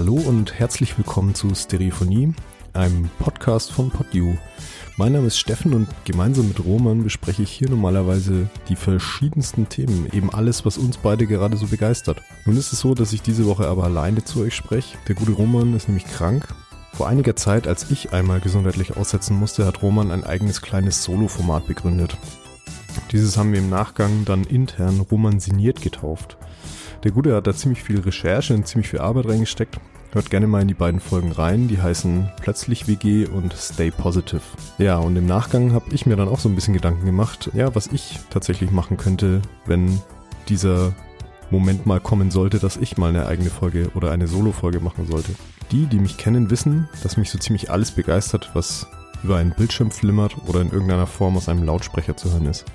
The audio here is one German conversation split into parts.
Hallo und herzlich willkommen zu Stereophonie, einem Podcast von PodU. Mein Name ist Steffen und gemeinsam mit Roman bespreche ich hier normalerweise die verschiedensten Themen, eben alles, was uns beide gerade so begeistert. Nun ist es so, dass ich diese Woche aber alleine zu euch spreche. Der gute Roman ist nämlich krank. Vor einiger Zeit, als ich einmal gesundheitlich aussetzen musste, hat Roman ein eigenes kleines Solo-Format begründet. Dieses haben wir im Nachgang dann intern Roman signiert getauft. Der Gute hat da ziemlich viel Recherche und ziemlich viel Arbeit reingesteckt. Hört gerne mal in die beiden Folgen rein, die heißen Plötzlich WG und Stay Positive. Ja, und im Nachgang habe ich mir dann auch so ein bisschen Gedanken gemacht, ja, was ich tatsächlich machen könnte, wenn dieser Moment mal kommen sollte, dass ich mal eine eigene Folge oder eine Solo-Folge machen sollte. Die, die mich kennen, wissen, dass mich so ziemlich alles begeistert, was über einen Bildschirm flimmert oder in irgendeiner Form aus einem Lautsprecher zu hören ist.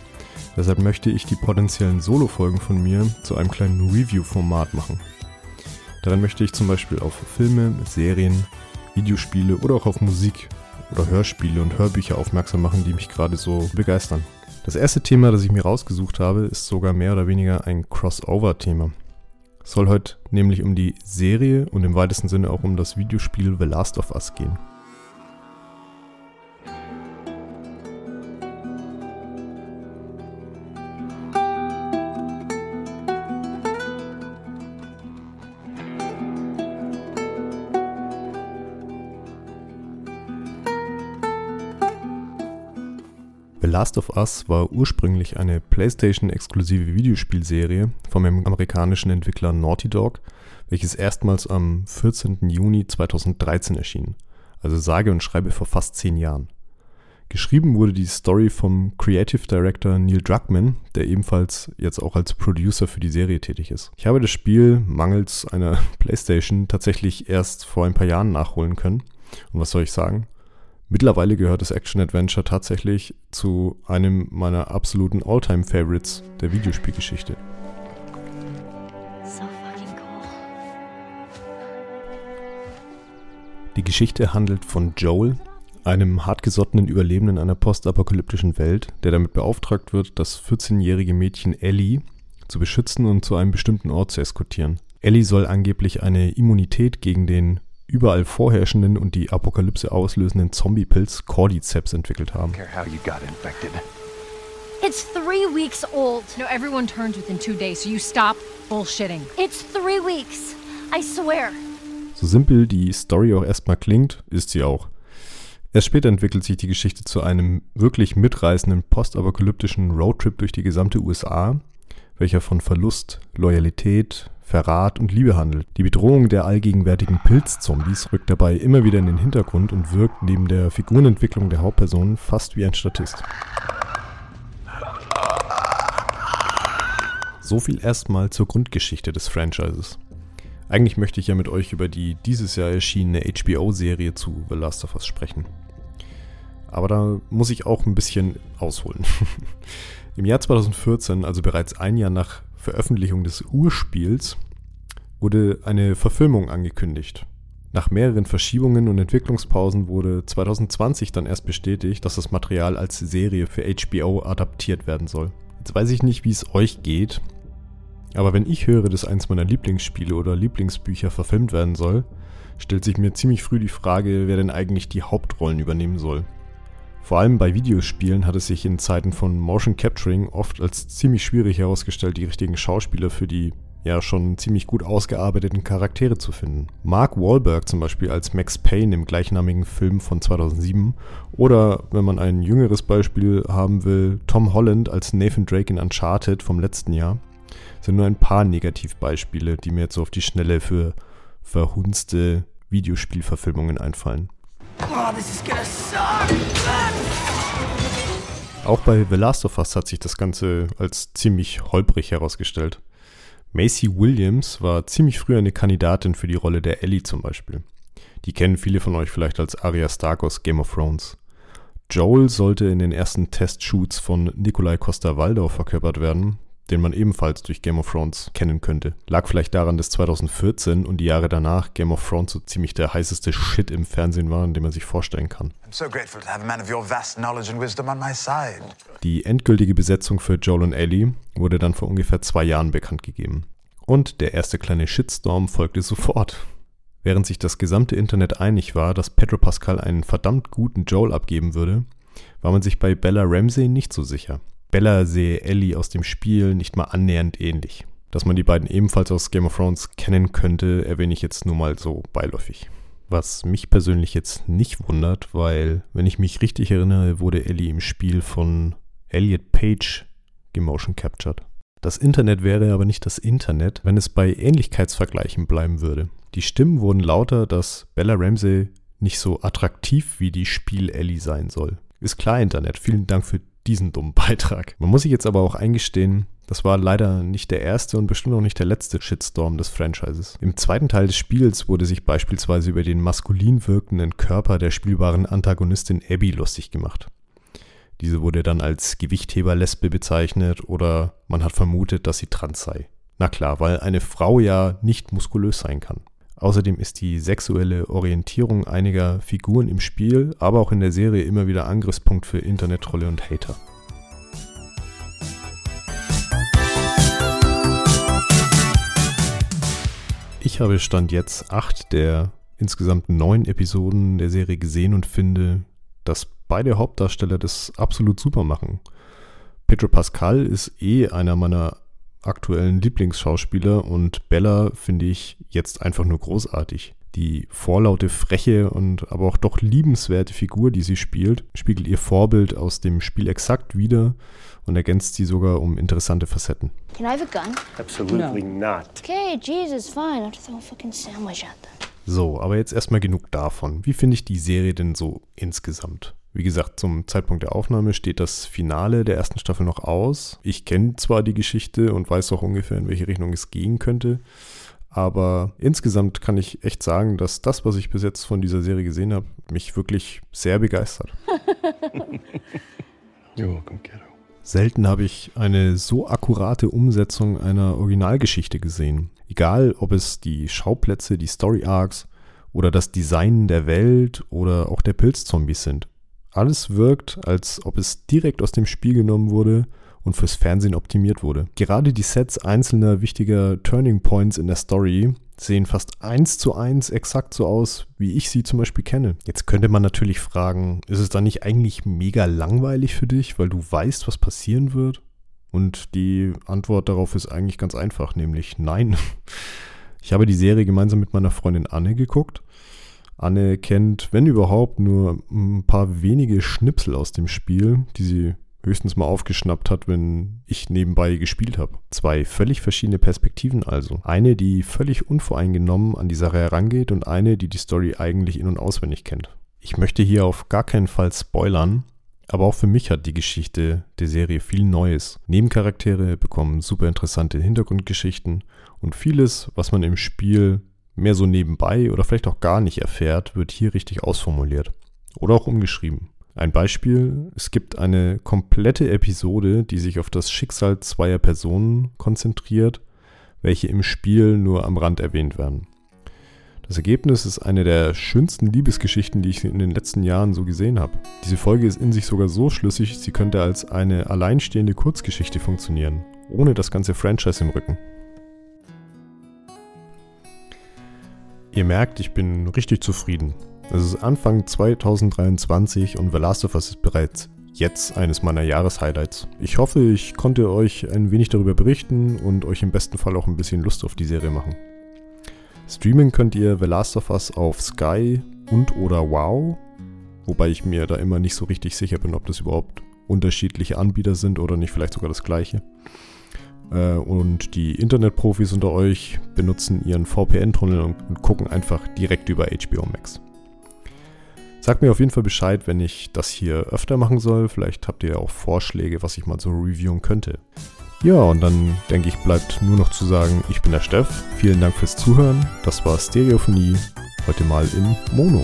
Deshalb möchte ich die potenziellen Solo-Folgen von mir zu einem kleinen Review-Format machen. Darin möchte ich zum Beispiel auf Filme, Serien, Videospiele oder auch auf Musik oder Hörspiele und Hörbücher aufmerksam machen, die mich gerade so begeistern. Das erste Thema, das ich mir rausgesucht habe, ist sogar mehr oder weniger ein Crossover-Thema. Es soll heute nämlich um die Serie und im weitesten Sinne auch um das Videospiel The Last of Us gehen. Last of Us war ursprünglich eine PlayStation-exklusive Videospielserie vom amerikanischen Entwickler Naughty Dog, welches erstmals am 14. Juni 2013 erschien, also sage und schreibe vor fast zehn Jahren. Geschrieben wurde die Story vom Creative Director Neil Druckmann, der ebenfalls jetzt auch als Producer für die Serie tätig ist. Ich habe das Spiel mangels einer PlayStation tatsächlich erst vor ein paar Jahren nachholen können. Und was soll ich sagen? Mittlerweile gehört das Action-Adventure tatsächlich zu einem meiner absoluten All-Time-Favorites der Videospielgeschichte. Die Geschichte handelt von Joel, einem hartgesottenen Überlebenden einer postapokalyptischen Welt, der damit beauftragt wird, das 14-jährige Mädchen Ellie zu beschützen und zu einem bestimmten Ort zu eskortieren. Ellie soll angeblich eine Immunität gegen den überall vorherrschenden und die Apokalypse auslösenden Zombie-Pilz Cordyceps entwickelt haben. It's three weeks old. No, everyone turns within two days, so you stop bullshitting. It's three weeks. I swear. So simpel die Story auch erstmal klingt, ist sie auch. Erst später entwickelt sich die Geschichte zu einem wirklich mitreißenden postapokalyptischen Roadtrip durch die gesamte USA, welcher von Verlust, Loyalität, Verrat und Liebe handelt. Die Bedrohung der allgegenwärtigen Pilzzombies rückt dabei immer wieder in den Hintergrund und wirkt neben der Figurenentwicklung der Hauptpersonen fast wie ein Statist. So viel erstmal zur Grundgeschichte des Franchises. Eigentlich möchte ich ja mit euch über die dieses Jahr erschienene HBO-Serie zu The Last of Us sprechen. Aber da muss ich auch ein bisschen ausholen. Im Jahr 2014, also bereits ein Jahr nach Veröffentlichung des Urspiels wurde eine Verfilmung angekündigt. Nach mehreren Verschiebungen und Entwicklungspausen wurde 2020 dann erst bestätigt, dass das Material als Serie für HBO adaptiert werden soll. Jetzt weiß ich nicht, wie es euch geht, aber wenn ich höre, dass eins meiner Lieblingsspiele oder Lieblingsbücher verfilmt werden soll, stellt sich mir ziemlich früh die Frage, wer denn eigentlich die Hauptrollen übernehmen soll. Vor allem bei Videospielen hat es sich in Zeiten von Motion Capturing oft als ziemlich schwierig herausgestellt, die richtigen Schauspieler für die ja schon ziemlich gut ausgearbeiteten Charaktere zu finden. Mark Wahlberg zum Beispiel als Max Payne im gleichnamigen Film von 2007 oder wenn man ein jüngeres Beispiel haben will, Tom Holland als Nathan Drake in Uncharted vom letzten Jahr sind nur ein paar Negativbeispiele, die mir jetzt so auf die Schnelle für verhunzte Videospielverfilmungen einfallen. Oh, Auch bei The Last of Us hat sich das Ganze als ziemlich holprig herausgestellt. Macy Williams war ziemlich früh eine Kandidatin für die Rolle der Ellie zum Beispiel. Die kennen viele von euch vielleicht als Arya Stark aus Game of Thrones. Joel sollte in den ersten Testshoots von Nikolai Costa-Waldau verkörpert werden, den man ebenfalls durch Game of Thrones kennen könnte. Lag vielleicht daran, dass 2014 und die Jahre danach Game of Thrones so ziemlich der heißeste Shit im Fernsehen war, den man sich vorstellen kann. Die endgültige Besetzung für Joel und Ellie wurde dann vor ungefähr zwei Jahren bekannt gegeben. Und der erste kleine Shitstorm folgte sofort. Während sich das gesamte Internet einig war, dass Pedro Pascal einen verdammt guten Joel abgeben würde, war man sich bei Bella Ramsey nicht so sicher. Bella sehe Ellie aus dem Spiel nicht mal annähernd ähnlich. Dass man die beiden ebenfalls aus Game of Thrones kennen könnte, erwähne ich jetzt nur mal so beiläufig. Was mich persönlich jetzt nicht wundert, weil, wenn ich mich richtig erinnere, wurde Ellie im Spiel von Elliot Page gemotion captured. Das Internet wäre aber nicht das Internet, wenn es bei Ähnlichkeitsvergleichen bleiben würde. Die Stimmen wurden lauter, dass Bella Ramsey nicht so attraktiv wie die Spiel-Ellie sein soll. Ist klar, Internet. Vielen Dank für diesen dummen Beitrag. Man muss sich jetzt aber auch eingestehen, das war leider nicht der erste und bestimmt auch nicht der letzte Shitstorm des Franchises. Im zweiten Teil des Spiels wurde sich beispielsweise über den maskulin wirkenden Körper der spielbaren Antagonistin Abby lustig gemacht. Diese wurde dann als Gewichtheber-Lesbe bezeichnet oder man hat vermutet, dass sie trans sei. Na klar, weil eine Frau ja nicht muskulös sein kann. Außerdem ist die sexuelle Orientierung einiger Figuren im Spiel, aber auch in der Serie immer wieder Angriffspunkt für Internettrolle und Hater. Ich habe Stand jetzt acht der insgesamt neun Episoden der Serie gesehen und finde, dass beide Hauptdarsteller das absolut super machen. Pedro Pascal ist eh einer meiner aktuellen Lieblingsschauspieler und Bella finde ich jetzt einfach nur großartig. Die vorlaute, freche und aber auch doch liebenswerte Figur, die sie spielt, spiegelt ihr Vorbild aus dem Spiel exakt wider und ergänzt sie sogar um interessante Facetten. Can I have a gun? Absolutely no. not. Okay, Jesus, fine. I'll throw a fucking sandwich at them. So, aber jetzt erstmal genug davon. Wie finde ich die Serie denn so insgesamt? Wie gesagt, zum Zeitpunkt der Aufnahme steht das Finale der ersten Staffel noch aus. Ich kenne zwar die Geschichte und weiß auch ungefähr, in welche Richtung es gehen könnte, aber insgesamt kann ich echt sagen, dass das, was ich bis jetzt von dieser Serie gesehen habe, mich wirklich sehr begeistert. You're welcome, kiddo. Selten habe ich eine so akkurate Umsetzung einer Originalgeschichte gesehen. Egal, ob es die Schauplätze, die Story Arcs oder das Design der Welt oder auch der Pilzzombies sind. Alles wirkt, als ob es direkt aus dem Spiel genommen wurde und fürs Fernsehen optimiert wurde. Gerade die Sets einzelner wichtiger Turning Points in der Story sehen fast eins zu eins exakt so aus, wie ich sie zum Beispiel kenne. Jetzt könnte man natürlich fragen, ist es dann nicht eigentlich mega langweilig für dich, weil du weißt, was passieren wird? Und die Antwort darauf ist eigentlich ganz einfach, nämlich nein. Ich habe die Serie gemeinsam mit meiner Freundin Anne geguckt Anne kennt, wenn überhaupt, nur ein paar wenige Schnipsel aus dem Spiel, die sie höchstens mal aufgeschnappt hat, wenn ich nebenbei gespielt habe. Zwei völlig verschiedene Perspektiven also. Eine, die völlig unvoreingenommen an die Sache herangeht und eine, die die Story eigentlich in- und auswendig kennt. Ich möchte hier auf gar keinen Fall spoilern, aber auch für mich hat die Geschichte der Serie viel Neues. Nebencharaktere bekommen super interessante Hintergrundgeschichten und vieles, was man im Spiel mehr so nebenbei oder vielleicht auch gar nicht erfährt, wird hier richtig ausformuliert. Oder auch umgeschrieben. Ein Beispiel, es gibt eine komplette Episode, die sich auf das Schicksal zweier Personen konzentriert, welche im Spiel nur am Rand erwähnt werden. Das Ergebnis ist eine der schönsten Liebesgeschichten, die ich in den letzten Jahren so gesehen habe. Diese Folge ist in sich sogar so schlüssig, sie könnte als eine alleinstehende Kurzgeschichte funktionieren, ohne das ganze Franchise im Rücken. Ihr merkt, ich bin richtig zufrieden. Es ist Anfang 2023 und The Last of Us ist bereits jetzt eines meiner Jahreshighlights. Ich hoffe, ich konnte euch ein wenig darüber berichten und euch im besten Fall auch ein bisschen Lust auf die Serie machen. Streamen könnt ihr The Last of Us auf Sky und oder Wow, wobei ich mir da immer nicht so richtig sicher bin, ob das überhaupt unterschiedliche Anbieter sind oder nicht vielleicht sogar das gleiche. Äh, und die Internetprofis unter euch benutzen ihren VPN-Tunnel und gucken einfach direkt über HBO Max. Sagt mir auf jeden Fall Bescheid, wenn ich das hier öfter machen soll. Vielleicht habt ihr auch Vorschläge, was ich mal so reviewen könnte. Ja, und dann denke ich, bleibt nur noch zu sagen, ich bin der Steff. Vielen Dank fürs Zuhören. Das war Stereophonie. Heute mal in Mono.